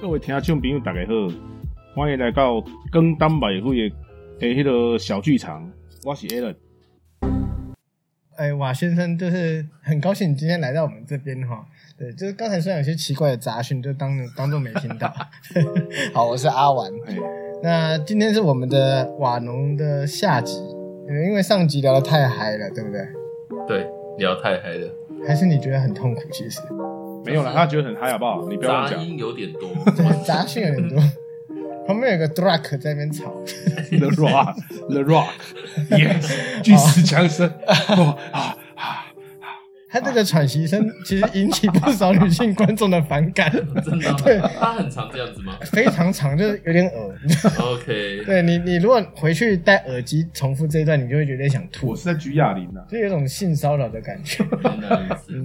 各位听众朋友，大家好，欢迎来到更单百会的诶，迄个小剧场。我是 Alan。哎，瓦先生，就是很高兴你今天来到我们这边哈。对，就是刚才虽然有些奇怪的杂讯，就当当做没听到。好，我是阿玩。那今天是我们的瓦农的下集，因为上集聊的太嗨了，对不对？对，聊太嗨了。还是你觉得很痛苦？其实没有了，他觉得很嗨，好不好？你不要讲。杂音有点多，杂讯有点多。旁边有个 Druck 在那边吵。The Rock，The Rock，Yes，巨石强森。哇啊！他这个喘息声其实引起不少女性观众的反感。真的？对，他很长这样子吗？非常长，就是有点耳。OK。对你，你如果回去戴耳机重复这一段，你就会觉得想吐。我是在举哑铃啊，就有种性骚扰的感觉。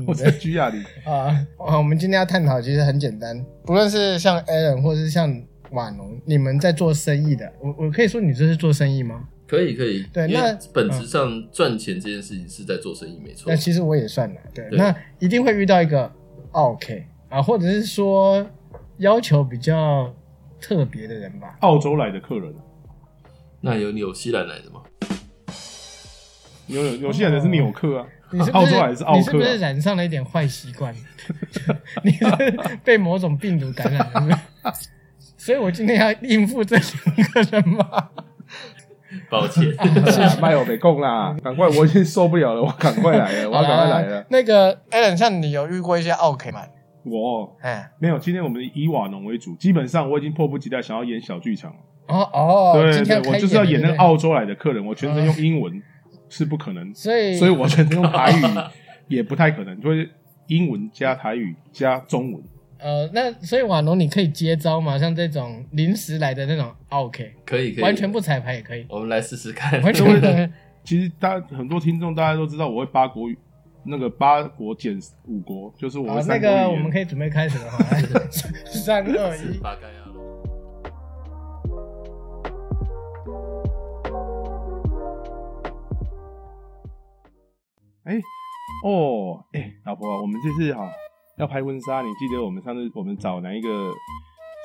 我在举哑铃啊。啊，我们今天要探讨其实很简单，不论是像 Alan 或者是像。瓦农，你们在做生意的，我我可以说你这是做生意吗？可以可以，对，那本质上赚钱这件事情是在做生意，没错。那其实我也算了，对，那一定会遇到一个 OK 啊，或者是说要求比较特别的人吧。澳洲来的客人，那有纽西兰来的吗？有纽西兰的是纽客啊，你是澳洲来是澳客，你是不是染上了一点坏习惯？你是被某种病毒感染了？所以我今天要应付这两个人吗？抱歉，麦我没空啦，赶快，我已经受不了了，我赶快来了，我要赶快来了。那个 Alan，像你有遇过一些 OK 吗？我，哎，没有。今天我们以瓦农为主，基本上我已经迫不及待想要演小剧场了。哦哦，对对，我就是要演那个澳洲来的客人，我全程用英文是不可能，所以，所以我全程用台语 也不太可能，就是英文加台语加中文。呃，那所以瓦农你可以接招吗？像这种临时来的那种，OK，可以，可以，完全不彩排也可以。我们来试试看。完全 其实大家很多听众大家都知道，我会八国语，那个八国减五国，就是我那个我们可以准备开始了哈。三二一。哎，哦，哎，老婆，我们这次哈。要拍婚纱，你记得我们上次我们找哪一个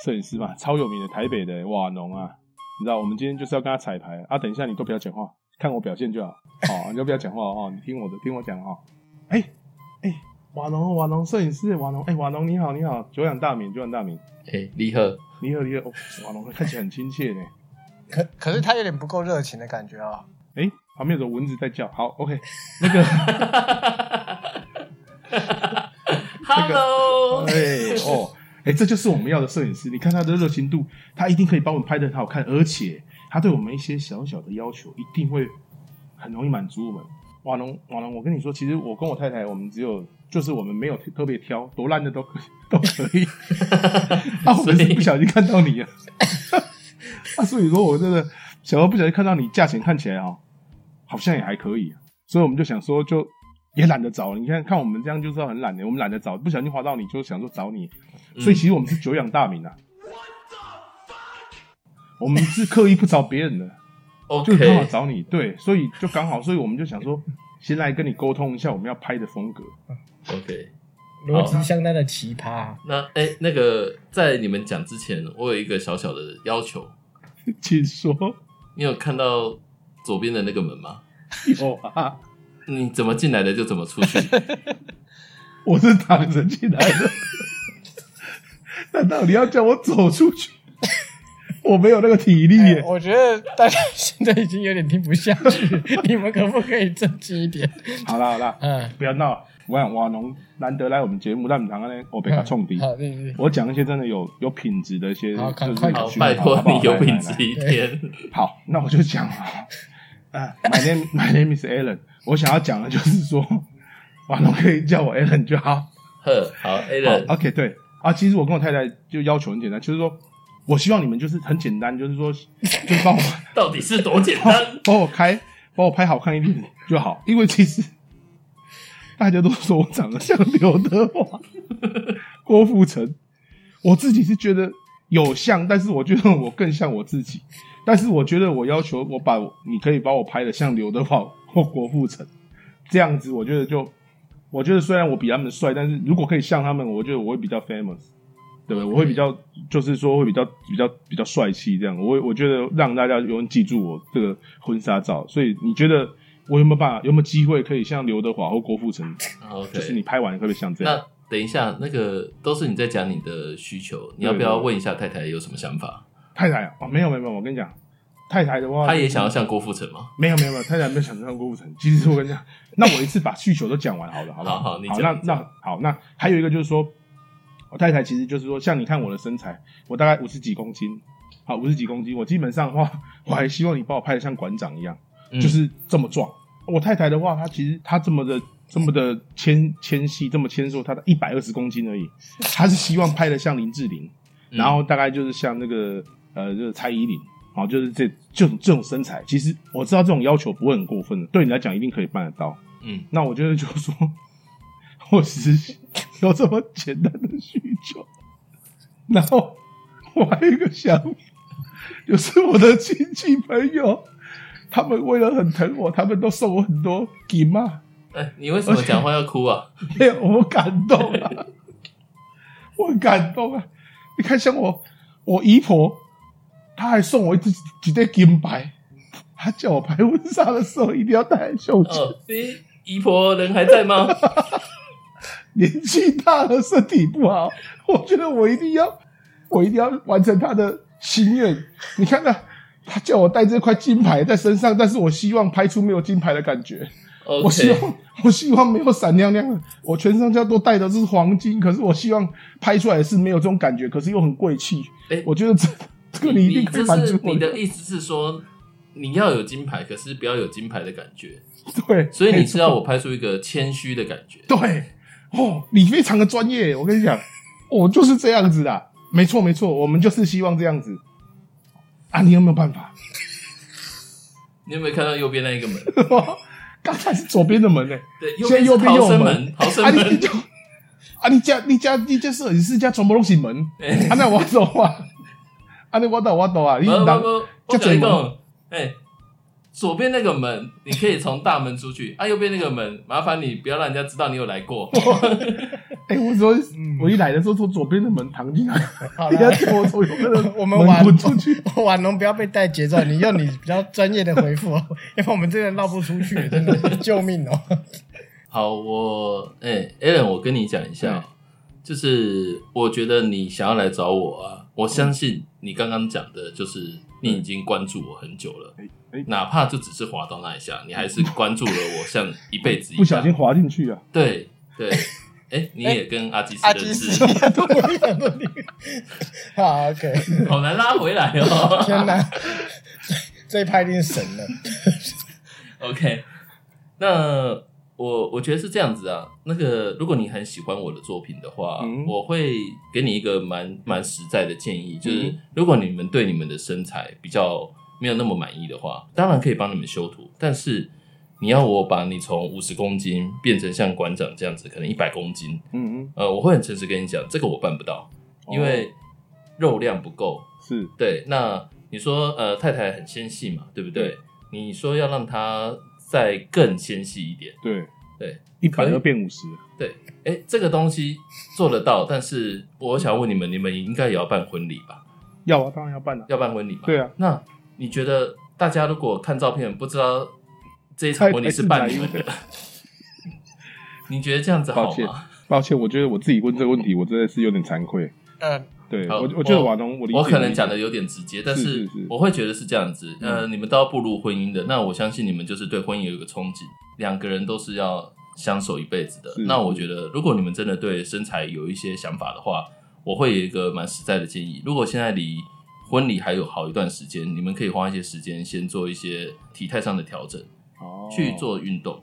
摄影师嘛？超有名的台北的瓦农啊，你知道，我们今天就是要跟他彩排啊。等一下你都不要讲话，看我表现就好。好，你就不要讲话哦，你听我的，听我讲哈。哎哎，瓦农瓦农摄影师瓦农，哎瓦农你好你好，久仰大名久仰大名。哎，李贺李贺李贺，瓦农看起来很亲切呢。可可是他有点不够热情的感觉啊。哎，旁边有蚊子在叫。好，OK，那个。Hello，哎 哦，哎，这就是我们要的摄影师。你看他的热情度，他一定可以帮我们拍的很好看，而且他对我们一些小小的要求，一定会很容易满足我们。瓦龙，瓦龙，我跟你说，其实我跟我太太，我们只有就是我们没有特别挑，多烂的都可以都可以。啊，我们是不小心看到你啊，啊，所以说我真的小时候不小心看到你，价钱看起来啊，好像也还可以，所以我们就想说就。也懒得找，你看看我们这样就知道很懒的。我们懒得找，不小心划到你就想说找你，所以其实我们是久仰大名啊。我们是刻意不找别人的，就刚好找你。对，所以就刚好，所以我们就想说，先来跟你沟通一下我们要拍的风格。OK，逻辑相当的奇葩。那哎，那个在你们讲之前，我有一个小小的要求，请说。你有看到左边的那个门吗？有啊。你怎么进来的就怎么出去。我是躺着进来的，难道你要叫我走出去？我没有那个体力。我觉得大家现在已经有点听不下去，你们可不可以正经一点？好了好了，嗯，不要闹。我想瓦农难得来我们节目，让你们呢，我被他冲低。好，对对我讲一些真的有有品质的一些，好，拜托你有品质一点。好，那我就讲啊。啊，My name My name is Alan。我想要讲的就是说，瓦农可以叫我 Alan 就好。呵，好，Alan。OK，对啊，其实我跟我太太就要求很简单，就是说我希望你们就是很简单，就是说，就帮我 到底是多简单，帮我开，帮我拍好看一点就好。因为其实大家都说我长得像刘德华、郭富城，我自己是觉得有像，但是我觉得我更像我自己。但是我觉得我要求我把你可以把我拍的像刘德华或郭富城这样子，我觉得就我觉得虽然我比他们帅，但是如果可以像他们，我觉得我会比较 famous。对不对？我会比较，就是说会比较比较比较帅气这样。我我觉得让大家永远记住我这个婚纱照。所以你觉得我有没有办法，有没有机会可以像刘德华或郭富城，啊 OK，就是你拍完会不会像这样？那等一下，那个都是你在讲你的需求，你要不要问一下太太有什么想法？太太啊，哦没有没有没有，我跟你讲，太太的话，她也想要像郭富城吗？没有没有没有，太太没有想像郭富城。其实我跟你讲，那我一次把需求都讲完好了，好不好？好好你讲那那好，那还有一个就是说，我太太其实就是说，像你看我的身材，我大概五十几公斤，好五十几公斤，我基本上的话，我还希望你把我拍的像馆长一样，嗯就是这么壮。我太太的话，她其实她这么的这么的纤纤细，这么纤瘦，她的一百二十公斤而已，她是希望拍的像林志玲，嗯然后大概就是像那个呃，就是蔡依林。好，就是这这种这种身材，其实我知道这种要求不会很过分的，对你来讲一定可以办得到。嗯，那我觉得就是说，我只是有这么简单的需求，然后我还有一个想法，就是我的亲戚朋友，他们为了很疼我，他们都送我很多金嘛，哎，你为什么讲话要哭啊？没有我感动啊，我很感动啊！你看，像我我姨婆，她还送我一只几对金牌，他叫我拍婚纱的时候一定要戴在胸前。哦，姨婆人还在吗？年纪大了，身体不好，我觉得我一定要，我一定要完成他的心愿。你看他，他叫我带这块金牌在身上，但是我希望拍出没有金牌的感觉。我希望，我希望没有闪亮亮的，我全身上都带的是黄金，可是我希望拍出来是没有这种感觉，可是又很贵气。哎我觉得这这个你一定可以满这是你的意思是说，你要有金牌，可是不要有金牌的感觉，对，所以你是要我拍出一个谦虚的感觉。对，哦，你非常的专业，我跟你讲，我就是这样子的，没错没错，我们就是希望这样子。啊，你有没有办法？你有没有看到右边那一个门？刚才是左边的门呢、对，右现在边右边又有门啊，你门。就啊，你家你家你家摄影师家全部都是门，啊，那我走啊，啊，那我走我懂啊，你人不不不，我这怎么跟你讲，哎，左边那个门你可以从大门出去，啊，右边那个门麻烦你不要让人家知道你有来过。哎、我说我一来的时候从左边的门躺进来，好你要了，叫我从右边的我们玩滚出去。玩龙不要被带节奏，你用你比较专业的回复哦，要不然我们这个绕不出去，真的救命哦！好，我哎、a l a n 我跟你讲一下，就是我觉得你想要来找我啊，我相信你刚刚讲的，就是你已经关注我很久了，哪怕就只是滑到那一下，你还是关注了我，像一辈子一样。不小心滑进去啊！对对，哎、你也跟阿基斯认阿基斯识，，好 OK，好难拉回来哦。天哪，这一拍一定神了。OK，那我我觉得是这样子啊。那个，如果你很喜欢我的作品的话，嗯我会给你一个蛮蛮实在的建议，就是嗯如果你们对你们的身材比较没有那么满意的话，当然可以帮你们修图，但是你要我把你从五十公斤变成像馆长这样子，可能一百公斤，嗯嗯，呃，我会很诚实跟你讲，这个我办不到，因为肉量不够。是对，那你说呃，太太很纤细嘛，对不对？你说要让她再更纤细一点，对对，一百可以二变五十，对，哎，这个东西做得到，但是我想问你们，你们应该也要办婚礼吧？要啊，当然要办啊。要办婚礼吧？对啊，那你觉得大家如果看照片不知道这一场婚礼是办你们的，你觉得这样子好抱歉吗？抱歉，我觉得我自己问这个问题，我真的是有点惭愧。嗯，好对我，我觉得瓦农，我我可能你讲的有点直接，但是我会觉得是这样子。呃，你们都要步入婚姻的，那我相信你们就是对婚姻有一个憧憬，两个人都是要相守一辈子的。那我觉得，如果你们真的对身材有一些想法的话，我会有一个蛮实在的建议。如果现在离婚礼还有好一段时间，你们可以花一些时间先做一些体态上的调整，哦去做运动。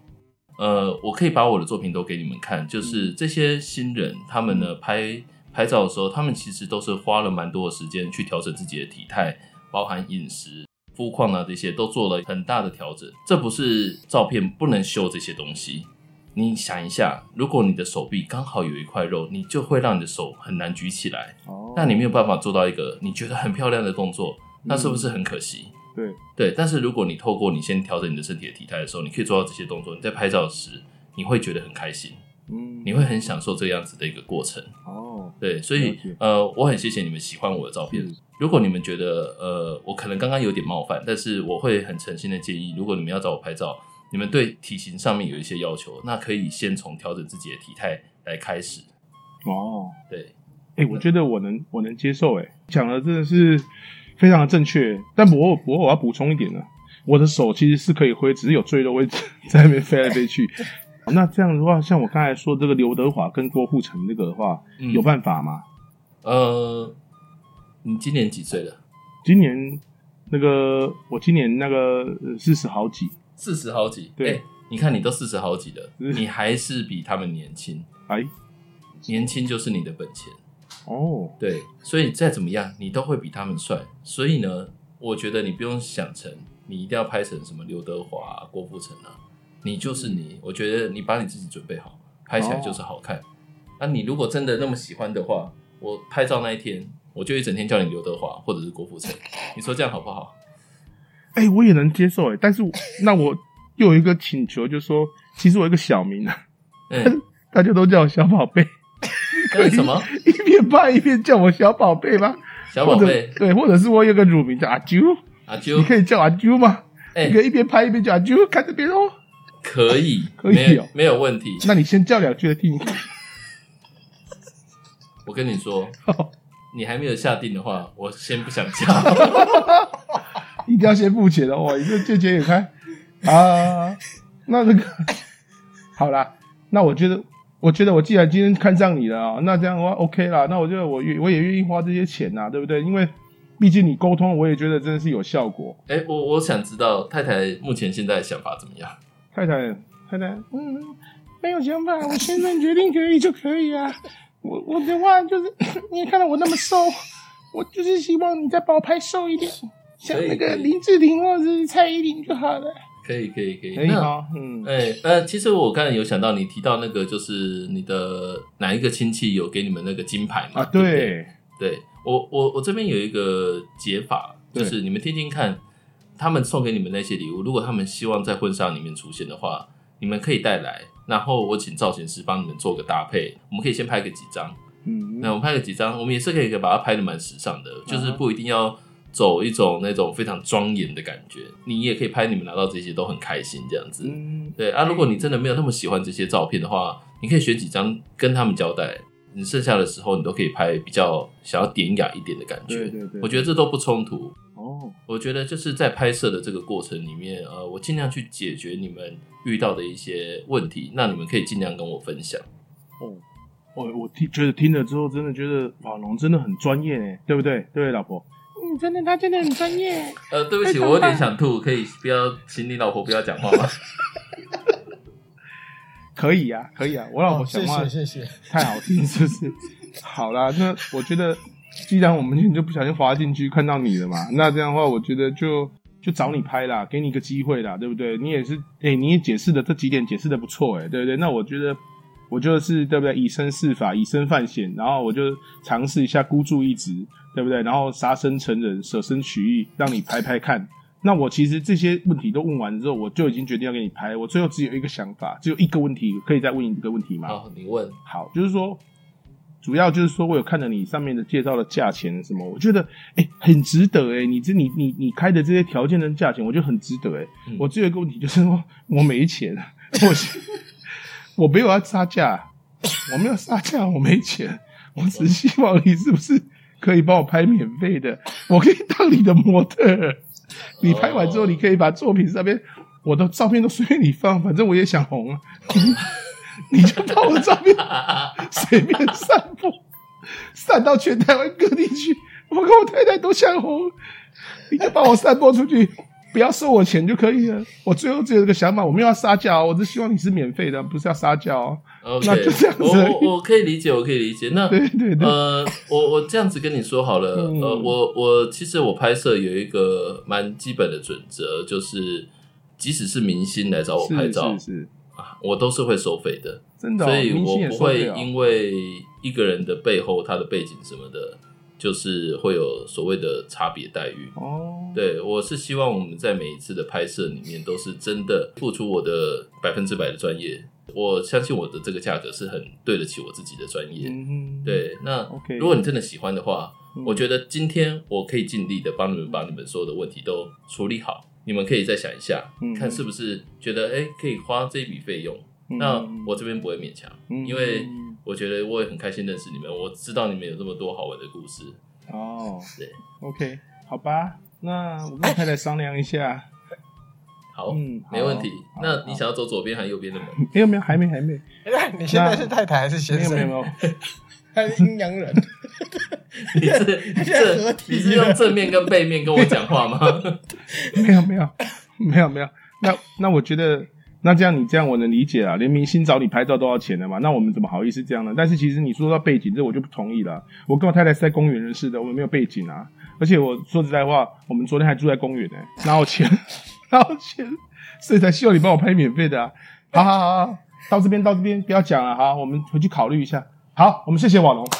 呃，我可以把我的作品都给你们看，就是嗯这些新人他们呢拍拍照的时候，他们其实都是花了蛮多的时间去调整自己的体态，包含饮食、肤况啊这些都做了很大的调整。这不是照片不能修这些东西。你想一下，如果你的手臂刚好有一块肉，你就会让你的手很难举起来，哦，那你没有办法做到一个你觉得很漂亮的动作，那是不是很可惜？对对，但是如果你透过你先调整你的身体的体态的时候，你可以做到这些动作，你在拍照时你会觉得很开心，嗯你会很享受这样子的一个过程。哦，对，所以呃，我很谢谢你们喜欢我的照片。如果你们觉得呃，我可能刚刚有点冒犯，但是我会很诚心的建议，如果你们要找我拍照，你们对体型上面有一些要求，那可以先从调整自己的体态来开始。哦，对，哎、我觉得我能我能接受，哎，讲的真的是非常的正确。但不过不过我要补充一点呢，我的手其实是可以挥，只是有赘肉会 在那边飞来飞去。那这样的话，像我刚才说这个刘德华跟郭富城那个的话，嗯有办法吗？呃，你今年几岁了？今年那个我今年那个四十好几，四十好几。对哎你看你都四十好几了，你还是比他们年轻。哎，年轻就是你的本钱。哦，对，所以再怎么样，你都会比他们帅。所以呢，我觉得你不用想成你一定要拍成什么刘德华、啊、郭富城啊，你就是你。我觉得你把你自己准备好，拍起来就是好看。那、你如果真的那么喜欢的话，我拍照那一天，我就一整天叫你刘德华或者是郭富城。你说这样好不好？哎、我也能接受，哎，但是我那我又有一个请求，就是说，其实我有一个小名啊，嗯，大家都叫我小宝贝，那什么一边拍一边叫我小宝贝吗？小宝贝对，或者是我有个乳名叫阿啾，阿啾你，可以叫阿啾吗？哎、你可以一边拍一边叫阿啾，看这边哦。可以，可以没有哦没有问题。那你先叫两句的听听。我跟你说，你还没有下定的话，我先不想叫。一定要先付钱的哦，你这借钱也开啊。那这个好啦，那我觉得，我觉得我既然今天看上你了啊，那这样的话 OK 啦。那我觉得我愿我也愿意花这些钱呐、对不对？因为毕竟你沟通，我也觉得真的是有效果。哎、我我想知道太太目前现在想法怎么样？太太，太太，嗯，没有想法，我先生决定可以就可以啊。我我的话就是，你也看到我那么瘦，我就是希望你再把我拍瘦一点，像那个林志玲或者是蔡依林就好了。可以，可以，可以。嗯，哎、呃，其实我刚才有想到你提到那个，就是你的哪一个亲戚有给你们那个金牌嘛？对，对我我我这边有一个解法，就是你们听听看，他们送给你们那些礼物，如果他们希望在婚纱里面出现的话，你们可以带来，然后我请造型师帮你们做个搭配，我们可以先拍个几张。嗯，那我们拍个几张，我们也是可以把它拍的蛮时尚的，就是嗯不一定要走一种那种非常庄严的感觉。你也可以拍你们拿到这些都很开心这样子。嗯，对啊，如果你真的没有那么喜欢这些照片的话，你可以选几张跟他们交代，你剩下的时候你都可以拍比较想要典雅一点的感觉。对对对，我觉得这都不冲突。哦，我觉得就是在拍摄的这个过程里面，呃，我尽量去解决你们遇到的一些问题，那你们可以尽量跟我分享。哦，我我听觉得听了之后，真的觉得宝龙真的很专业哎，对不对？对，老婆，嗯，真的，他真的很专业。呃，对不起，我有点想吐，可以不要，请你老婆不要讲话吗？可以啊、可以啊，我老婆哦，谢讲话谢谢谢。太好听，是不是？好啦，那我觉得，既然我们就不小心滑进去看到你了嘛，那这样的话，我觉得就就找你拍啦，给你一个机会啦，对不对？你也是，哎、你也解释的这几点解释的不错，哎，对不对？那我觉得，我就是对不对？以身试法，以身犯险，然后我就尝试一下孤注一掷，对不对？然后杀身成仁，舍身取义，让你拍拍看。那我其实这些问题都问完之后，我就已经决定要给你拍。我最后只有一个想法，只有一个问题，可以再问你一个问题吗？好，你问。好，就是说，主要就是说我有看了你上面的介绍的价钱什么，我觉得哎、很值得哎、你这你你你开的这些条件的价钱，我觉得很值得哎、嗯我只有一个问题就是说 我没钱，我 我没有要杀价，我没有杀价，我没钱，我只希望你是不是可以帮我拍免费的，我可以当你的模特。你拍完之后，哦你可以把作品上面我的照片都随便你放，反正我也想红啊。你就把我的照片随便散播，散到全台湾各地去。我跟我太太都想红，你就把我散播出去，不要收我钱就可以了。我最后只有一个想法，我没有要撒娇哦，我只希望你是免费的，不是要撒娇哦。OK，那就这样子我我我可以理解，我可以理解。那对对对，呃，我我这样子跟你说好了，嗯呃，我我其实我拍摄有一个蛮基本的准则，就是即使是明星来找我拍照是是是，啊，我都是会收费的，真的、哦，所以我不会因为一个人的背后他的背景什么的，就是会有所谓的差别待遇。哦，对，我是希望我们在每一次的拍摄里面都是真的付出我的百分之百的专业，我相信我的这个价格是很对得起我自己的专业。嗯，对，那如果你真的喜欢的话，嗯。我觉得今天我可以尽力的帮你们把你们所有的问题都处理好。你们可以再想一下，嗯看是不是觉得哎、可以花这一笔费用。嗯那我这边不会勉强，嗯因为我觉得我也很开心认识你们，我知道你们有这么多好玩的故事。哦对，，OK，好吧，那我跟我太太商量一下。好，嗯好没问题。那你想要走左边还是右边的门？没有没有，还没还没，你现在是太太还是先生？没有没有 还是阴阳人？你是 现在合这体你是用正面跟背面跟我讲话吗？没有没有没有没有，那那我觉得。那这样你这样我能理解啊，连明星找你拍照都要钱的嘛，那我们怎么好意思这样呢？但是其实你说到背景，这我就不同意了。我跟我太太是在公园认识的，我们没有背景啊。而且我说实在话，我们昨天还住在公园呢、哪有钱？哪有钱？所以才希望你帮我拍免费的啊。好好好好，到这边到这边不要讲了，好，我们回去考虑一下。好，我们谢谢瓦龙。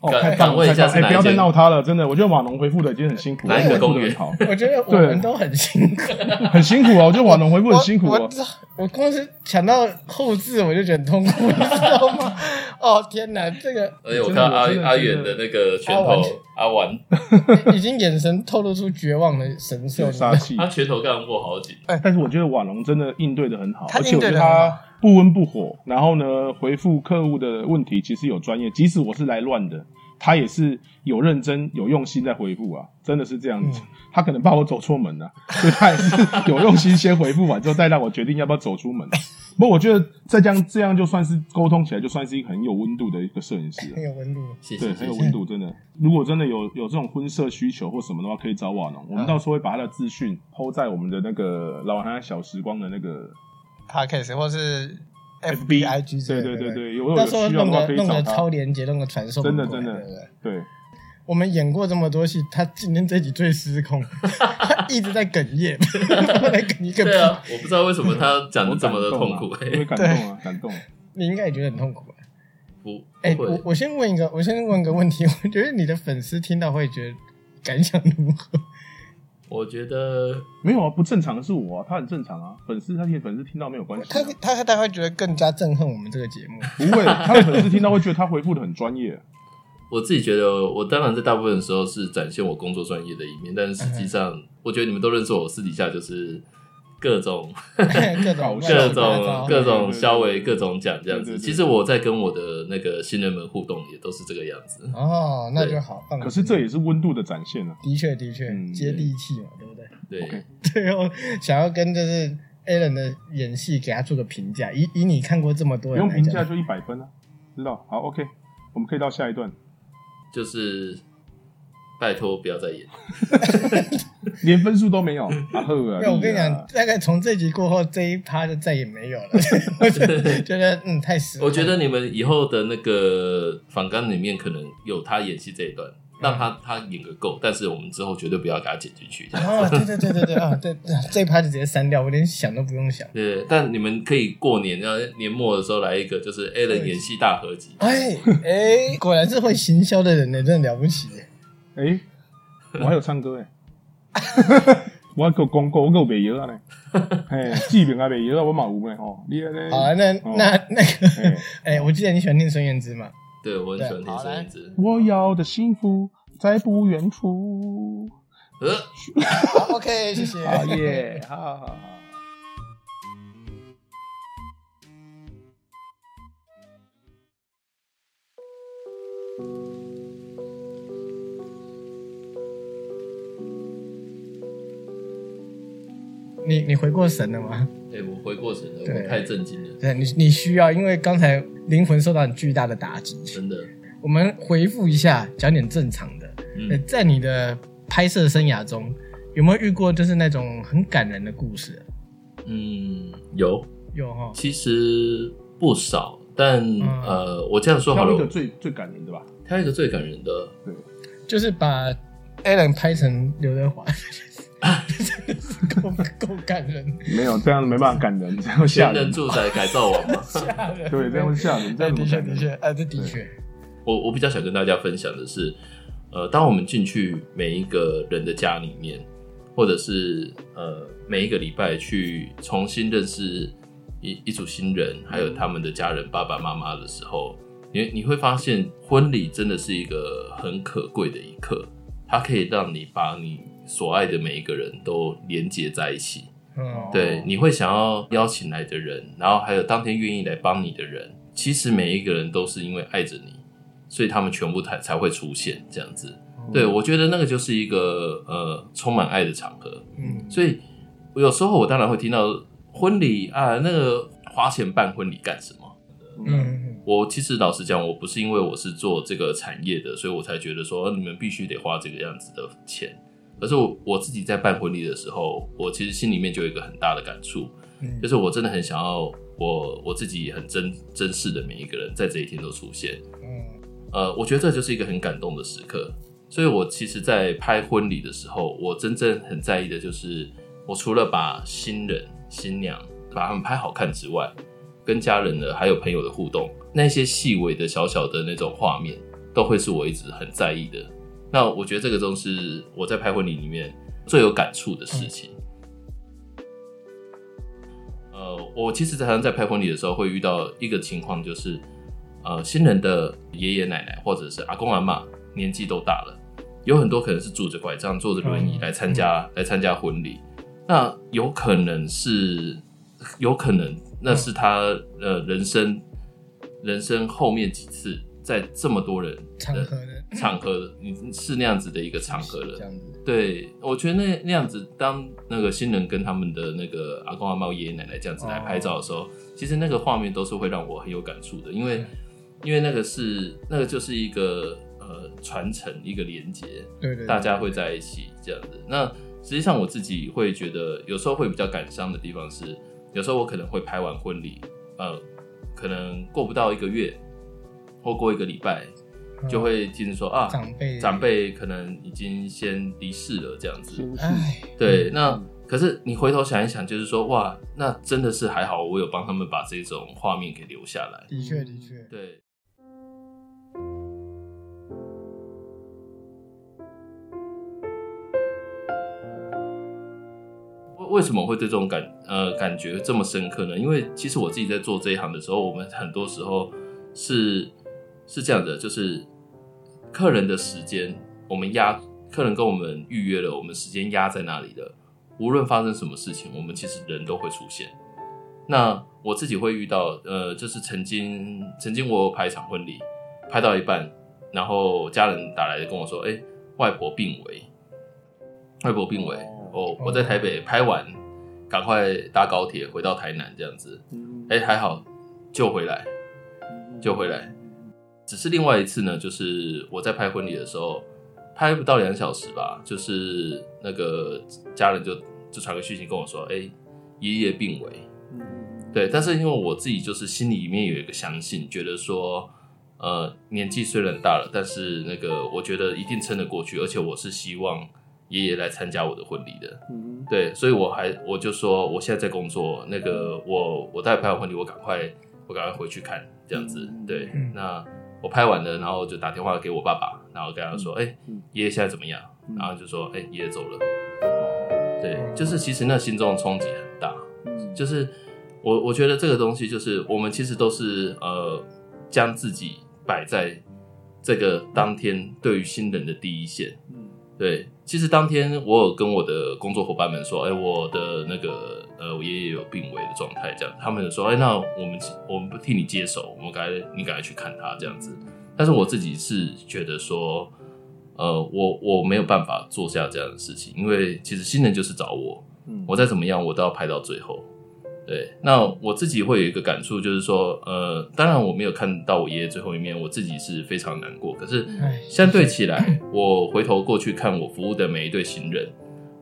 哦，敢太棒了！太棒了哎，不要再闹他了，真的，我觉得瓦农回复的已经很辛苦了，哪一个回复得公园我觉得我们都很辛苦，很辛苦啊！我觉得瓦农回复很辛苦啊。我光是想到后置我就觉得很痛苦，你知道吗？哦天哪，这个而且我看阿阿远的那个拳头阿玩，已经眼神透露出绝望的神色。杀气，他拳头刚握好紧。但是我觉得瓦农真的应对的很好，他而且我觉得他不温不火，然后呢，回复客户的问题其实有专业，即使我是来乱的，他也是有认真有用心在回复啊，真的是这样子。嗯他可能怕我走错门了、所以他也是有用心先回复完之后，再让我决定要不要走出门。不过我觉得再这样这样就算是沟通起来，就算是一个很有温度的一个摄影师了很。有温度，对。很有温度，真的。如果真的有有这种婚摄需求或什么的话，可以找瓦农。我们嗯到时候会把他的资讯抛在我们的那个老韩小时光的那个 podcast 或是 FB、IG 之类的对对对对，有有到时候需要的弄个弄个。超连接，弄个传送真的真的对我们演过这么多戏，他今天这集最失控，他一直在哽咽，他在哽一个对啊，我不知道为什么他讲的这么的痛苦。我 会感动啊，感动。你应该也觉得很痛苦吧？不，哎、我我先问一个，我先问个问题，我觉得你的粉丝听到会觉得感想如何？我觉得没有啊，不正常的是我啊，他很正常啊。粉丝他听粉丝听到没有关系他啊，他他会觉得更加憎恨我们这个节目。不会，他的粉丝听到会觉得他回复的很专业。我自己觉得，我当然在大部分的时候是展现我工作专业的一面，但是实际上，我觉得你们都认识我，私底下就是各种 各种各种各种对对对消维、各种讲这样子。其实我在跟我的那个新人们互动，也都是这个样子。哦，那就好。放心可是这也是温度的展现啊。的确的确嗯接地气嘛，对不对？对 最后想要跟就是 Alan 的演戏给他做个评价，以以你看过这么多人用评价就一百分啊，知道？好，OK，我们可以到下一段。就是拜托不要再演。连分数都没有，啊呵啊！没有，我跟你啊讲，大概从这集过后，这一趴就再也没有了。我觉得觉得嗯太失望。我觉得你们以后的那个访纲里面可能有他演戏这一段，让他他演个够，但是我们之后绝对不要给他剪进去。哦，对对对对对啊，对这一趴就直接删掉，我连想都不用想。对，但你们可以过年，然后年末的时候来一个，就是 Alan 演戏大合集。哎哎，果然是会行销的人呢，真的了不起。哎，我还有唱歌哎，我还有广告，我还有卖药啊呢，哎，志明还卖药啊，我嘛有呢吼，你安尼好啊，那哦那那个哎，哎，我记得你喜欢听孙燕姿嘛？对我很喜欢听孙燕姿。我要的幸福在不远处。呃，，OK，谢谢。好耶，好好好。你你回过神了吗？对，我回过神了，对我太震惊了，对你你需要，因为刚才灵魂受到很巨大的打击。真的。我们回复一下，讲点正常的。呃嗯，在你的拍摄生涯中，有没有遇过就是那种很感人的故事？嗯，有，有哈，其实不少，但呃，我这样说好了挑一个，最最感人的吧。挑一个最感人的，对就是把 Alan 拍成刘德华，够够感人，没有这样没办法感人，这样会吓人。仙人住宅改造网嘛。吓人。对，这样会吓人，这哎，样怎的？确的确，啊，这的确，我我比较想跟大家分享的是，呃，当我们进去每一个人的家里面，或者是呃每一个礼拜去重新认识一一组新人，还有他们的家人爸爸妈妈的时候，你你会发现婚礼真的是一个很可贵的一刻，它可以让你把你所爱的每一个人都连接在一起。嗯，对，你会想要邀请来的人，然后还有当天愿意来帮你的人，其实每一个人都是因为爱着你，所以他们全部才才会出现这样子。对，我觉得那个就是一个呃充满爱的场合。嗯，所以有时候我当然会听到婚礼啊，那个花钱办婚礼干什么？嗯，我其实老实讲，我不是因为我是做这个产业的，所以我才觉得说你们必须得花这个样子的钱。而是我我自己在办婚礼的时候，我其实心里面就有一个很大的感触，嗯就是我真的很想要我我自己很珍珍视的每一个人在这一天都出现。嗯呃，我觉得这就是一个很感动的时刻。所以我其实，在拍婚礼的时候，我真正很在意的就是，我除了把新人、新娘把他们拍好看之外，跟家人的还有朋友的互动，那些细微的小小的那种画面，都会是我一直很在意的。那我觉得这个都是我在拍婚礼里面最有感触的事情。呃，我其实常常在拍婚礼的时候会遇到一个情况，就是呃，新人的爷爷奶奶或者是阿公阿妈年纪都大了，有很多可能是拄着拐杖、坐着轮椅嗯来参加、来参加婚礼。那有可能是，有可能那是他呃人生人生后面几次在这么多人场合的场合，你是那样子的一个场合了。这样子，对，我觉得那那样子，当那个新人跟他们的那个阿公阿妈、爷爷奶奶这样子来拍照的时候，其实那个画面都是会让我很有感触的，因为因为那个是那个就是一个呃传承，一个连接，对对，大家会在一起这样子。那实际上我自己会觉得，有时候会比较感伤的地方是，有时候我可能会拍完婚礼，呃，可能过不到一个月，或过一个礼拜，嗯就会听说啊，长辈。长辈可能已经先离世了，这样子。对，那可是你回头想一想，就是说，哇，那真的是还好，我有帮他们把这种画面给留下来。的确的确，对，为为什么会对这种感呃感觉这么深刻呢？因为其实我自己在做这一行的时候，我们很多时候是是这样的，就是客人的时间，我们压客人跟我们预约了，我们时间压在那里的，无论发生什么事情，我们其实人都会出现。那我自己会遇到，呃，就是曾经曾经我有拍一场婚礼，拍到一半，然后家人打来跟我说，哎、外婆病危，外婆病危，哦，我在台北拍完，赶快搭高铁回到台南这样子，嗯哎、还好救回来，救回来。只是另外一次呢，就是我在拍婚礼的时候，拍不到两小时吧，就是那个家人就就传个讯息跟我说，哎、爷爷病危。对，但是因为我自己就是心里面有一个相信，觉得说，呃，年纪虽然大了，但是那个我觉得一定撑得过去，而且我是希望爷爷来参加我的婚礼的。嗯对，所以我还我就说我现在在工作，那个我我待拍完婚礼，我赶快我赶快回去看这样子。对，嗯那我拍完了，然后就打电话给我爸爸，然后跟他说，哎、嗯爷爷现在怎么样？嗯然后就说，哎、爷爷走了。对，就是其实那心中的冲击很大，嗯就是我我觉得这个东西就是我们其实都是呃将自己摆在这个当天对于新人的第一线。嗯对，其实当天我有跟我的工作伙伴们说，哎、我的那个呃，我爷爷有病危的状态，这样，他们就说，哎、那我们我们不替你接手，我们该你赶快去看他这样子。但是我自己是觉得说，呃，我我没有办法做下这样的事情，因为其实新人就是找我，嗯我再怎么样，我都要拍到最后。对，那我自己会有一个感触，就是说，呃，当然我没有看到我爷爷最后一面，我自己是非常难过。可是哎相对起来，我回头过去看我服务的每一对新人，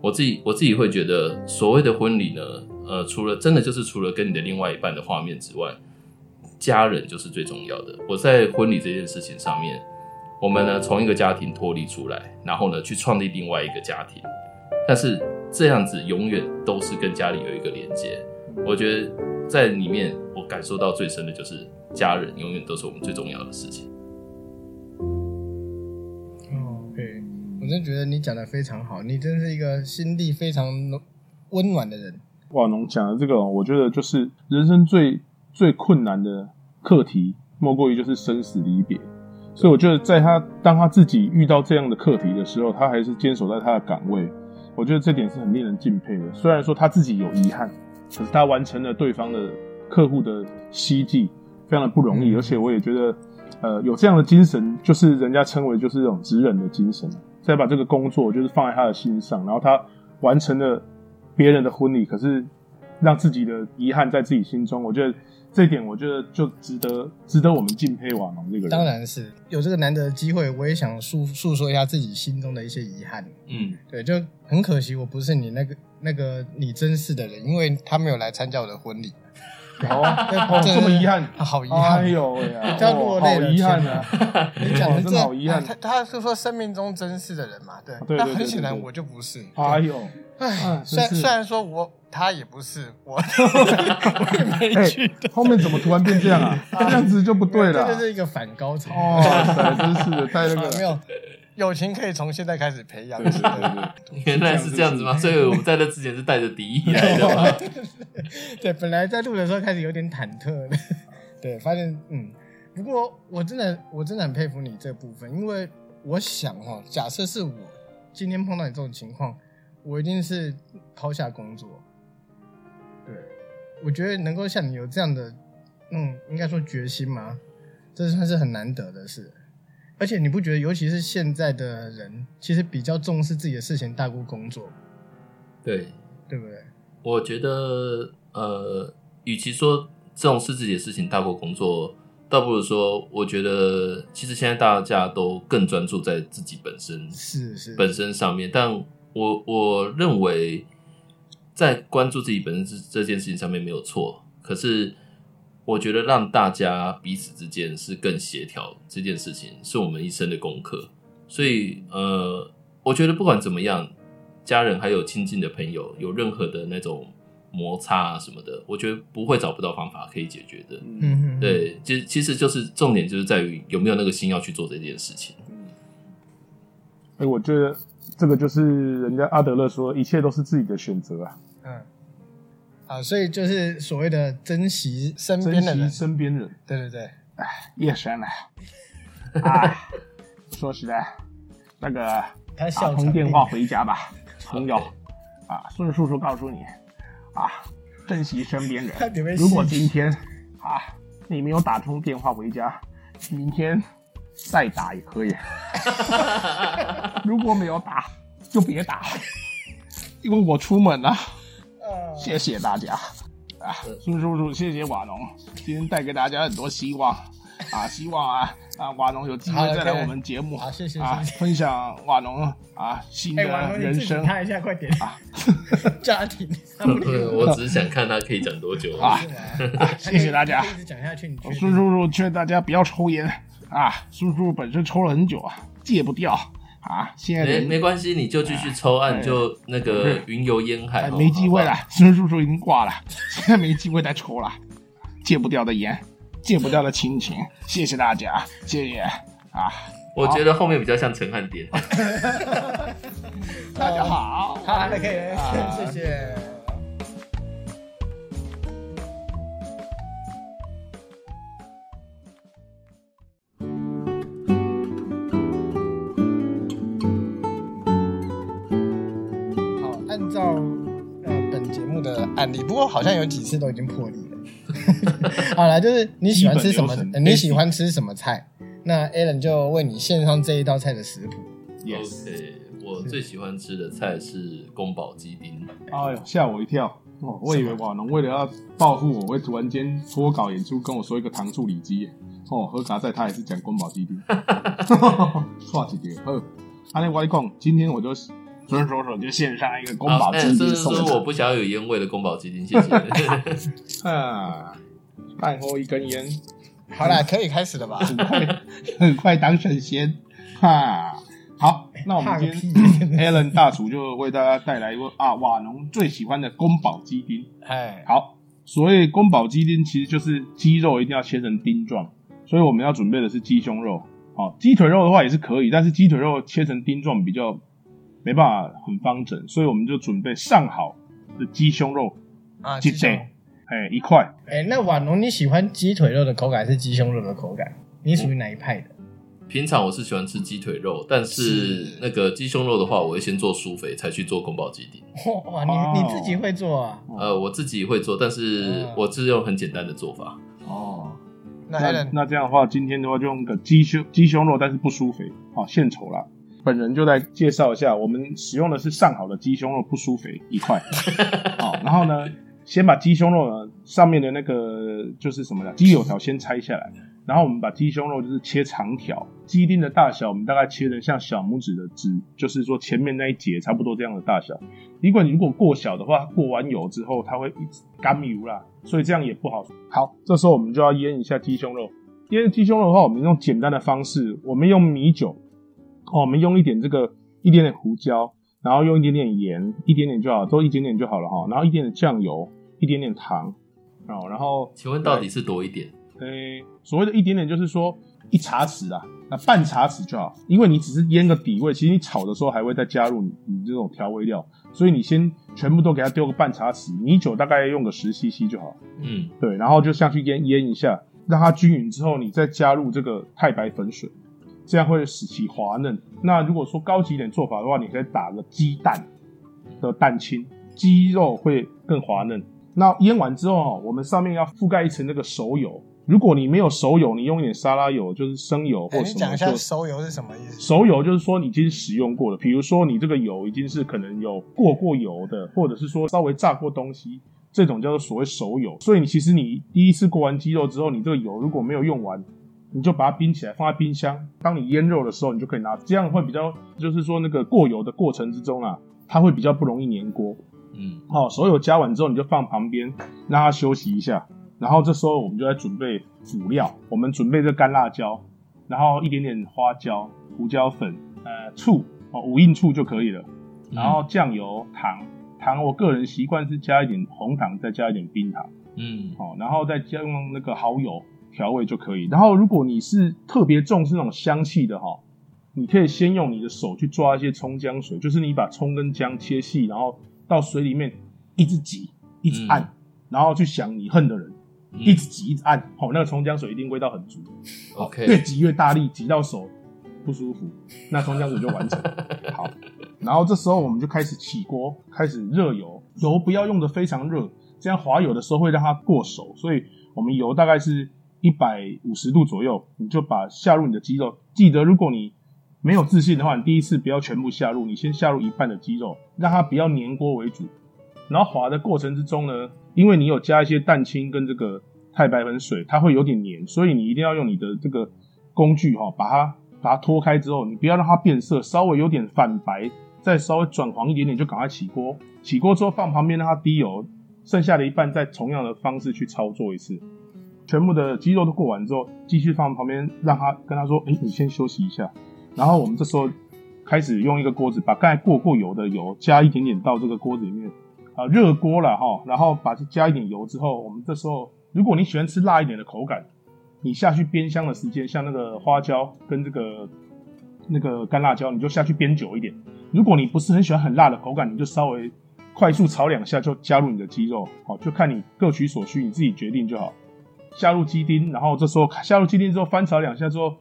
我自己我自己会觉得，所谓的婚礼呢，呃，除了真的就是除了跟你的另外一半的画面之外，家人就是最重要的。我在婚礼这件事情上面，我们呢从一个家庭脱离出来，然后呢去创立另外一个家庭，但是这样子永远都是跟家里有一个连接。我觉得在里面我感受到最深的就是家人永远都是我们最重要的事情。哦，对，我真觉得你讲的非常好，你真是一个心地非常温暖的人。瓦农讲的这个，我觉得就是人生最最困难的课题，莫过于就是生死离别。所以我觉得，在他当他自己遇到这样的课题的时候，他还是坚守在他的岗位。我觉得这点是很令人敬佩的。虽然说他自己有遗憾，可是他完成了对方的客户的希冀，非常的不容易。而且我也觉得，呃，有这样的精神，就是人家称为就是这种职人的精神。再把这个工作就是放在他的心上，然后他完成了别人的婚礼，可是让自己的遗憾在自己心中。我觉得。这一点我觉得就值得值得我们敬佩瓦农这个人。当然是有这个难得的机会，我也想诉诉说一下自己心中的一些遗憾。嗯，对，就很可惜我不是你那个那个你珍视的人，因为他没有来参加我的婚礼。哦，这么遗憾，好遗憾，哎呦呀，要落泪了，遗憾啊！你讲的真的好遗憾。他他是说生命中珍视的人嘛，对，那很显然我就不是。哎呦，哎，虽然虽然说我他也不是，我 我也没去。后面怎么突然变这样啊？这样子就不对了，这就是一个反高潮。哦，真是的，太那个没有。友情可以从现在开始培养，对对对，原来是这样子吗？所以我们在这之前是带着敌意来的 吗？对，本来在录的时候开始有点忐忑的，对，发现嗯，不过我真的我真的很佩服你这部分，因为我想哈，假设是我今天碰到你这种情况，我一定是抛下工作。对，我觉得能够像你有这样的，嗯，应该说决心吗？这算是很难得的事。而且你不觉得，尤其是现在的人，其实比较重视自己的事情大过工作，对对不对？我觉得，呃，与其说重视自己的事情大过工作，倒不如说，我觉得其实现在大家都更专注在自己本身是是本身上面。但我我认为，在关注自己本身这这件事情上面没有错，可是。我觉得让大家彼此之间是更协调这件事情，是我们一生的功课。所以，呃，我觉得不管怎么样，家人还有亲近的朋友有任何的那种摩擦啊什么的，我觉得不会找不到方法可以解决的。嗯，对，其其实就是重点就是在于有没有那个心要去做这件事情。哎，我觉得这个就是人家阿德勒说，一切都是自己的选择啊。嗯。啊，所以就是所谓的珍惜身边的人，身边人，对对对。哎，夜深了，啊，说实在，那个打通电话回家吧，朋友。啊，孙叔叔告诉你，啊，珍惜身边人。如果今天啊你没有打通电话回家，明天再打也可以。如果没有打，就别打，因为我出门了。谢谢大家。啊，孙叔叔，谢谢瓦农，今天带给大家很多希望。啊，希望啊 啊，瓦农有机会再来我们节目，好谢谢啊，分享瓦农啊新的人生，看一下快点。啊，家庭，我只是想看他可以讲多久。啊，谢谢大家，一直讲下去，孙叔叔劝大家不要抽烟。啊，孙叔叔本身抽了很久啊，戒不掉。啊，现在没没关系，你就继续抽，啊，就那个云游烟海，没机会了。孙叔叔已经挂了，现在没机会再抽了，戒不掉的烟，戒不掉的亲情。谢谢大家，谢谢啊。我觉得后面比较像陈汉典。大家好，好，可以，谢谢。案例，不过好像有几次都已经破例了。好了，就是你喜欢吃什么？你喜欢吃什么菜？那 Alan 就为你献上这一道菜的食谱。OK，我最喜欢吃的菜是宫保鸡丁。哎呦，吓我一跳！哦，我以为瓦农为了要报复我，会突然间脱稿演出跟我说一个糖醋里脊。哦，喝茶在他也是讲宫保鸡丁。错几点？哦，阿内瓦讲，今天我就。孙叔叔就献上一个宫保鸡丁送。说我不想要有烟味的宫保鸡丁，谢谢。啊，饭后一根烟，好了，可以开始了吧？很快，很快当神仙。哈，好，那我们今天 Alan 大厨就为大家带来一个啊瓦农最喜欢的宫保鸡丁。哎，好，所谓宫保鸡丁其实就是鸡肉一定要切成丁状，所以我们要准备的是鸡胸肉。好，鸡腿肉的话也是可以，但是鸡腿肉切成丁状比较。没办法很方整，所以我们就准备上好的鸡胸肉啊，一鸡胸块，哎，一块。哎，那瓦农你喜欢鸡腿肉的口感还是鸡胸肉的口感？你属于哪一派的？平常我是喜欢吃鸡腿肉，但是是那个鸡胸肉的话，我会先做酥肥，才去做宫保鸡丁。哇，你你自己会做啊？呃，我自己会做，但是嗯我是用很简单的做法。哦，那那那这样的话，今天的话就用个鸡胸鸡胸肉，但是不酥肥，好献丑啦。本人就来介绍一下，我们使用的是上好的鸡胸肉，不输肥一块。好，然后呢，先把鸡胸肉呢上面的那个就是什么呢？鸡柳条先拆下来，然后我们把鸡胸肉就是切长条，鸡丁的大小我们大概切成像小拇指的指，就是说前面那一节差不多这样的大小。如果你如果过小的话，过完油之后它会一直干油啦，所以这样也不好。好，这时候我们就要腌一下鸡胸肉。腌鸡胸肉的话，我们用简单的方式，我们用米酒，哦，我们用一点这个一点点胡椒，然后用一点点盐，一点点就好，都一点点就好了哈。然后一点点酱油，一点点糖，哦，然后请问到底是多一点？诶、所谓的一点点就是说一茶匙啊，那半茶匙就好，因为你只是腌个底味，其实你炒的时候还会再加入你你这种调味料，所以你先全部都给它丢个半茶匙，米酒大概用个十 CC 就好，嗯，对，然后就下去腌腌一下，让它均匀之后，你再加入这个太白粉水，这样会使其滑嫩。那如果说高级一点做法的话，你可以打个鸡蛋的蛋清，鸡肉会更滑嫩。那腌完之后哦，我们上面要覆盖一层那个熟油。如果你没有熟油，你用一点沙拉油，就是生油或哎，什么，你讲一下就熟油是什么意思？熟油就是说你已经使用过了，比如说你这个油已经是可能有过过油的，或者是说稍微炸过东西，这种叫做所谓熟油。所以你其实你第一次过完鸡肉之后，你这个油如果没有用完，你就把它冰起来，放在冰箱。当你腌肉的时候，你就可以拿，这样会比较，就是说那个过油的过程之中啊，它会比较不容易粘锅。嗯，好，所有加完之后，你就放旁边，让它休息一下。然后这时候我们就在准备辅料，我们准备这干辣椒，然后一点点花椒、胡椒粉、呃醋哦，五印醋就可以了。然后酱油、糖，糖我个人习惯是加一点红糖，再加一点冰糖嗯，哦，然后再加用那个蚝油调味就可以。然后如果你是特别重视那种香气的哈、你可以先用你的手去抓一些葱姜水，就是你把葱跟姜切细，然后到水里面一直挤，一直按，然后去想你恨的人，嗯。一直挤一直按，好、那个葱姜水一定味道很足，越 OK，挤越大力，挤到手不舒服，那葱姜水就完成。好，然后这时候我们就开始起锅，开始热油，油不要用的非常热，这样滑油的时候会让它过熟，所以我们油大概是一百五十度左右，你就把下入你的鸡肉。记得如果你没有自信的话，你第一次不要全部下入，你先下入一半的鸡肉，让它不要粘锅为主。然后滑的过程之中呢，因为你有加一些蛋清跟这个太白粉水，它会有点黏，所以你一定要用你的这个工具哈、把它把它脱开之后，你不要让它变色，稍微有点反白，再稍微转黄一点点就赶快起锅。起锅之后放旁边让它滴油，剩下的一半再同样的方式去操作一次。全部的鸡肉都过完之后，继续放旁边，让他跟他说：“哎、你先休息一下。”然后我们这时候开始用一个锅子，把刚才过过油的油加一点点到这个锅子里面，啊，热锅了哈，然后把这加一点油之后，我们这时候如果你喜欢吃辣一点的口感，你下去煸香的时间，像那个花椒跟这个那个干辣椒，你就下去煸久一点。如果你不是很喜欢很辣的口感，你就稍微快速炒两下就加入你的鸡肉，好，就看你各取所需，你自己决定就好。下入鸡丁，然后这时候下入鸡丁之后翻炒两下之后，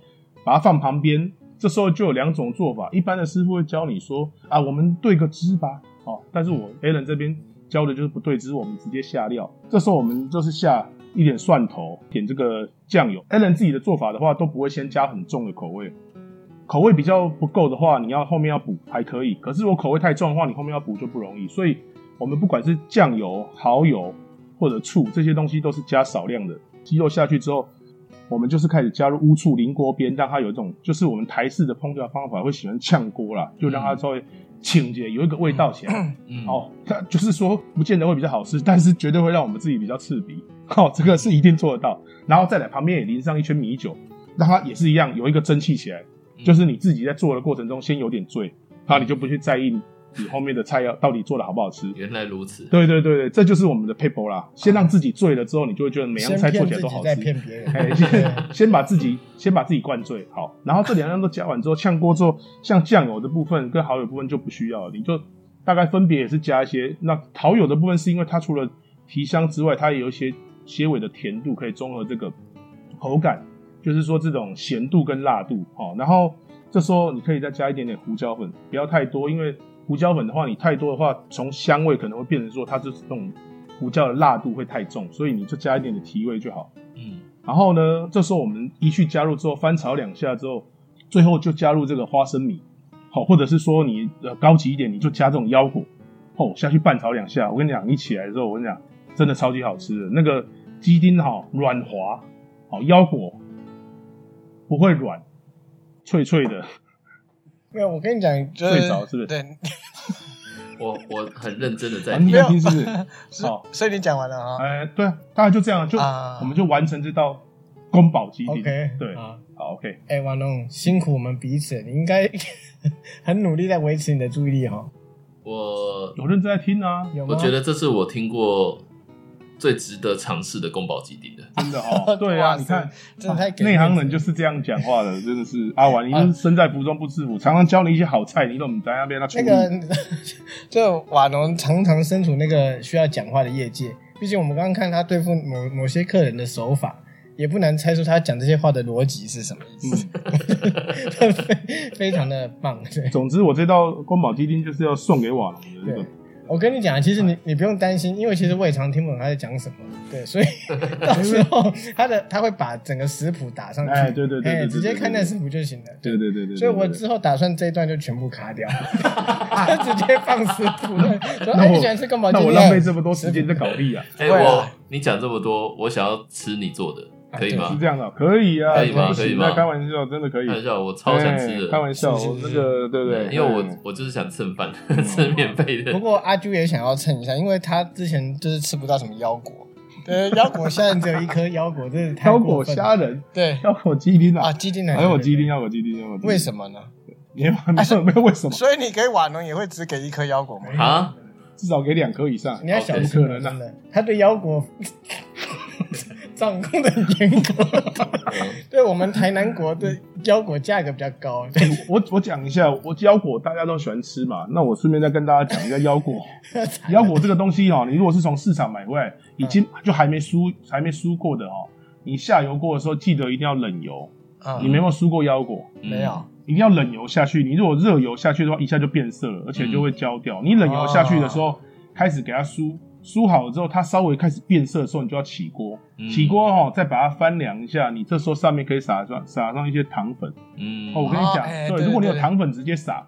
把它放旁边。这时候就有两种做法，一般的师傅会教你说啊，我们对个汁吧，哦，但是我 a l a n 这边教的就是不对汁，我们直接下料。这时候我们就是下一点蒜头，点这个酱油。a l a n 自己的做法的话，都不会先加很重的口味，口味比较不够的话，你要后面要补还可以。可是我口味太重的话，你后面要补就不容易。所以我们不管是酱油、蚝油或者醋这些东西，都是加少量的。鸡肉下去之后，我们就是开始加入乌醋淋锅边，让它有一种就是我们台式的烹调方法会喜欢炝锅啦，就让它稍微清洁，有一个味道起来。嗯，哦，它就是说不见得会比较好吃，但是绝对会让我们自己比较刺鼻。好、这个是一定做得到。然后再来旁边也淋上一圈米酒，让它也是一样有一个蒸汽起来，就是你自己在做的过程中先有点醉，然后你就不去在意你后面的菜要到底做的好不好吃。原来如此。对对对对，这就是我们的 paper 啦。先让自己醉了之后，你就会觉得每样菜做起来都好吃。骗别人。哎，先先把自己先把自己灌醉，好，然后这两样都加完之后，炝锅之后，像酱油的部分跟蚝油部分就不需要了，你就大概分别也是加一些。那蚝油的部分是因为它除了提香之外，它也有一些些尾的甜度，可以综合这个口感，就是说这种咸度跟辣度哦。然后这时候你可以再加一点点胡椒粉，不要太多，因为胡椒粉的话，你太多的话，从香味可能会变成说它就是这种胡椒的辣度会太重，所以你就加一点点提味就好。嗯，然后呢，这时候我们一去加入之后，翻炒两下之后，最后就加入这个花生米，好，或者是说你呃高级一点，你就加这种腰果，哦下去拌炒两下。我跟你讲，你起来之后，我跟你讲，真的超级好吃的。那个鸡丁哈软滑，好腰果不会软，脆脆的。没有，我跟你讲，就是睡着是不是？对，我我很认真的在啊你听，是不是？是好，所以你讲完了啊？哎，对啊，大概就这样，就啊。我们就完成这道宫保鸡丁。，OK，对，啊，好，OK。哎，王龙，辛苦我们彼此，你应该 很努力在维持你的注意力哈，我有认真在听啊，有吗？我觉得这是我听过最值得尝试的宫保鸡丁的。真的哦。对啊，你看，真的太给内行人就是这样讲话的，真的是阿婉，你就是身在福中不知福，常常教你一些好菜，你都不在那边那。个，就瓦农常常身处那个需要讲话的业界，毕竟我们刚刚看他对付某某些客人的手法，也不难猜出他讲这些话的逻辑是什么意思，非非常的棒。对，总之，我这道宫保鸡丁就是要送给瓦龙的这个对。我跟你讲，其实你你不用担心，因为其实我也常听不懂他在讲什么，对，所以 到时候他的他会把整个食谱打上去，哎对对对直接看那食谱就行了。对对对对，所以我之后打算这一段就全部卡掉，就直接放食谱。说那我哎你喜欢吃宫保鸡丁？那我浪费这么多时间在搞地啊，哎、我你讲这么多，我想要吃你做的，可以吗是吗？这样的，可以啊，可以吗可以吗在开玩笑，真的可以开。玩笑，我超想吃哎的。开玩笑，我那个对不对？因为我嗯我就是想蹭饭，吃免费的不。过阿朱也想要蹭一下，因为他之前就是吃不到什么腰果，对，腰果现在只有一颗腰果，真是太腰果。虾仁，对腰果鸡丁啊，啊，鸡丁奶，还有鸡丁，腰果鸡丁，腰果鸡丁。为什么呢？你没有没有为什么？所以你给瓦农也会只给一颗腰果吗？啊，至少给两颗以上。你要小不心了，可能啊！真的，他对腰果掌控的很严格。对我们台南国的腰果价格比较高，对我我讲一下，我腰果大家都喜欢吃嘛，那我顺便再跟大家讲一下腰果。腰果这个东西哦，你如果是从市场买回来，已经就还没酥还没酥过的哦，你下油锅的时候记得一定要冷油。啊你没有酥过腰果，嗯没有？一定要冷油下去。你如果热油下去的话，一下就变色了，而且就会焦掉。你冷油下去的时候，开始给它酥，酥好了之后，它稍微开始变色的时候，你就要起锅。嗯起锅哈、再把它翻凉一下。你这时候上面可以撒上撒上一些糖粉。嗯，哦，我跟你讲，对，哦哎对如果你有糖粉直接撒，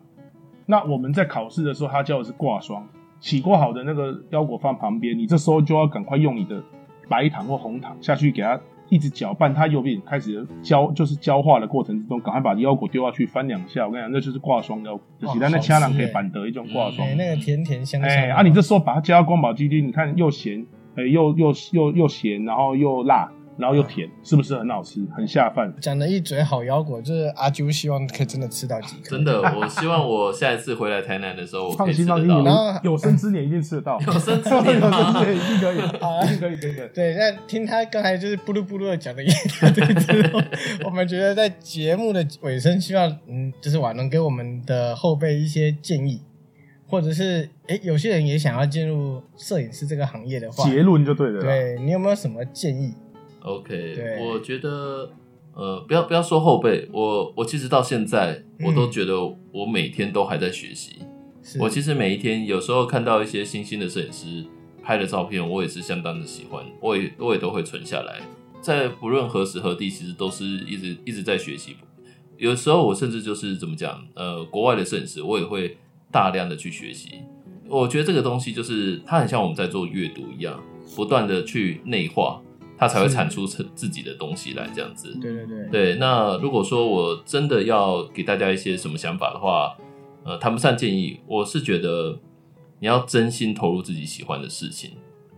那我们在考试的时候，它教的是挂霜。起锅好的那个腰果放旁边，你这时候就要赶快用你的白糖或红糖下去给它一直搅拌，它右边开始焦，就是焦化的过程之中，赶快把腰果丢下去翻两下。我跟你讲，那就是挂霜腰果，就是咱那好吃掐人可以欸板得一种挂霜哎，。那个甜甜香。哎，啊，你这时候把它加到宫保鸡丁，你看又咸，哎，又又又又咸，然后又辣，然后又甜，是不是很好吃，很下饭？讲了一嘴好腰果，就是阿啾希望可以真的吃到几颗。真的，我希望我下一次回来台南的时候，我可放心放心，有生之年一定吃得到，有生之年 有生之年一定可以，一定可以，可以可以。对，那听他刚才就是布噜布噜的讲的一大堆之后，我们觉得在节目的尾声，希望嗯，就是瓦能给我们的后辈一些建议，或者是诶，有些人也想要进入摄影师这个行业的话，结论就对了啦。对你有没有什么建议？OK，我觉得呃，不要不要说后辈，我我其实到现在我都觉得我每天都还在学习。是我其实每一天有时候看到一些新兴的摄影师拍的照片，我也是相当的喜欢，我也我也都会存下来。在不论何时何地，其实都是一直一直在学习。有时候我甚至就是怎么讲，呃，国外的摄影师，我也会大量的去学习。我觉得这个东西就是它很像我们在做阅读一样，不断的去内化，它才会是产出自自己的东西来，这样子。对对对，对，那如果说我真的要给大家一些什么想法的话，呃，谈不上建议，我是觉得你要真心投入自己喜欢的事情。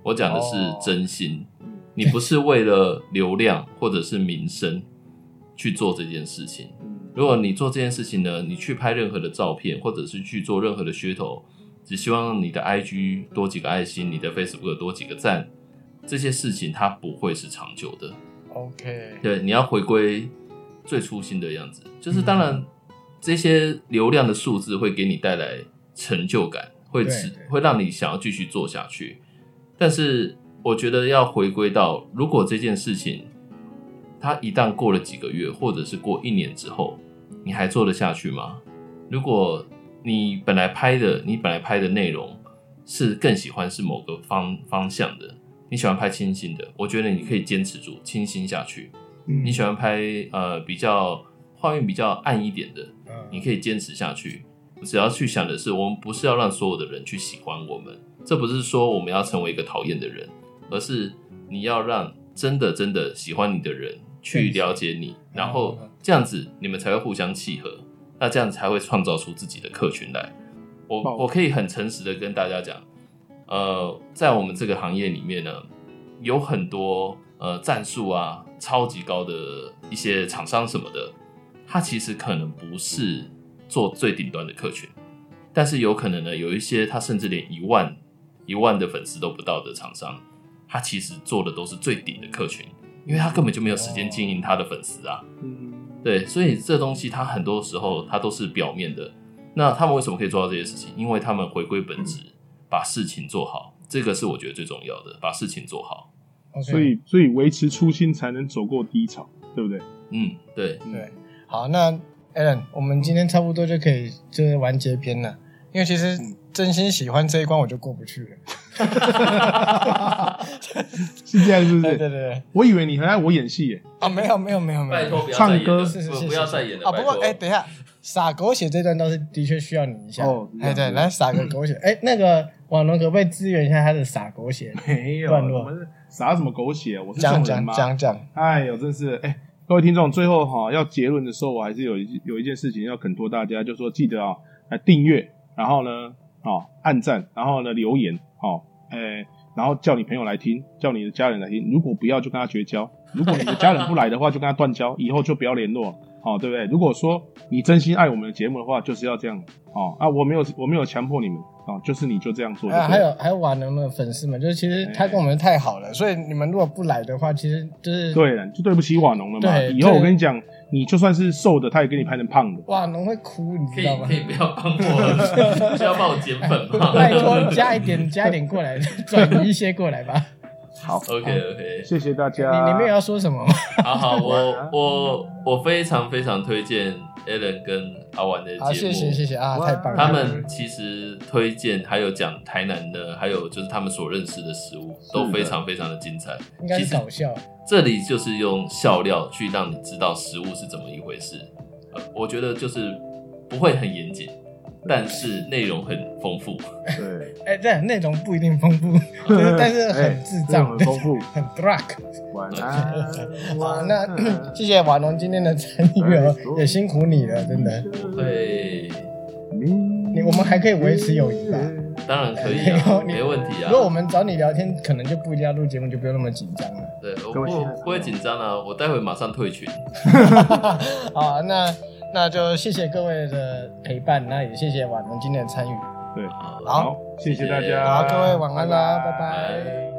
我讲的是哦真心，你不是为了流量或者是名声去做这件事情。如果你做这件事情呢，你去拍任何的照片，或者是去做任何的噱头，只希望你的 IG 多几个爱心，你的 Facebook 多几个赞，这些事情它不会是长久的。，OK，对，你要回归最初心的样子。就是当嗯然，这些流量的数字会给你带来成就感，会对持会让你想要继续做下去。但是我觉得要回归到，如果这件事情，它一旦过了几个月，或者是过一年之后，你还做得下去吗？如果你本来拍的，你本来拍的内容是更喜欢是某个方方向的，你喜欢拍清新的，我觉得你可以坚持住清新下去。嗯你喜欢拍呃比较画面比较暗一点的，嗯你可以坚持下去。只要去想的是，我们不是要让所有的人去喜欢我们，这不是说我们要成为一个讨厌的人，而是你要让真的真的喜欢你的人去了解你，然后这样子你们才会互相契合，那这样才会创造出自己的客群来。我我可以很诚实的跟大家讲，呃，在我们这个行业里面呢，有很多呃战术啊超级高的一些厂商什么的，它其实可能不是做最顶端的客群，但是有可能呢，有一些他甚至连一万一万的粉丝都不到的厂商，他其实做的都是最顶的客群，因为他根本就没有时间经营他的粉丝啊。嗯对，所以这东西它很多时候它都是表面的。那他们为什么可以做到这些事情？因为他们回归本质，把事情做好，这个是我觉得最重要的，把事情做好。所以所以维持初心才能走过低潮，对不对？嗯，对，对，好，那 Alan，我们今天差不多就可以就是完结篇了，因为其实嗯真心喜欢这一关我就过不去了。是这样，是不对是？对对对，我以为你很爱我演戏耶，啊，没有没有没有没有，拜托不要唱再演了，歌是是是不不要再演了。啊，不过哎，等一下，撒狗血这段倒是的确需要你一下。哦哎，对，来撒个狗血。哎，那个网龙可不可以支援一下他的撒狗血？没有，段落我们撒什么狗血啊？我是这讲讲种人吗？讲讲。哎呦，真是哎，各位听众，最后哈、要结论的时候，我还是有一有一件事情要恳托大家，就说记得啊，来订阅，然后呢，哦，按赞，然后呢留言，哦，哎，然后叫你朋友来听，叫你的家人来听，如果不要就跟他绝交，如果你的家人不来的话，就跟他断交，以后就不要联络，哦，对不对？如果说你真心爱我们的节目的话，就是要这样，哦啊，我没有我没有强迫你们，哦，就是你就这样做还有还有瓦能的粉丝们，就是其实他跟我们太好了，所以你们如果不来的话，其实就是对了，就对不起瓦农了嘛。对以后我跟你讲，你就算是瘦的，他也给你拍成胖的。瓦农会哭，你可以知道吗可？以不要帮我，需要帮我减粉吗？拜托加一点加一点过来，转移一些过来吧。好 OK OK，谢谢大家。你你们有要说什么吗？好好，我我我非常非常推荐 Alan 跟阿玩的节目。好，谢谢谢谢啊，太棒了！他们其实推荐还有讲台南的，还有就是他们所认识的食物，都非常非常的精彩。应该其实是搞笑，这里就是用笑料去让你知道食物是怎么一回事。呃，我觉得就是不会很严谨，但是内容很丰富。对，哎，这内容不一定丰富，就是但是 很智障，哎很丰富。很 drug。晚安。好，那谢谢瓦农今天的参与哦，也辛苦你了，真的。对，你我们还可以维持友谊吧？当然可以没问题啊如。果我们找你聊天，可能就不一定要录节目，就不用那么紧张了。对，我不不会紧张啊，我待会马上退群。好，那那就谢谢各位的陪伴，那也谢谢婉容今天的参与。对，好好，谢谢大家。好，各位晚安啦，拜拜拜。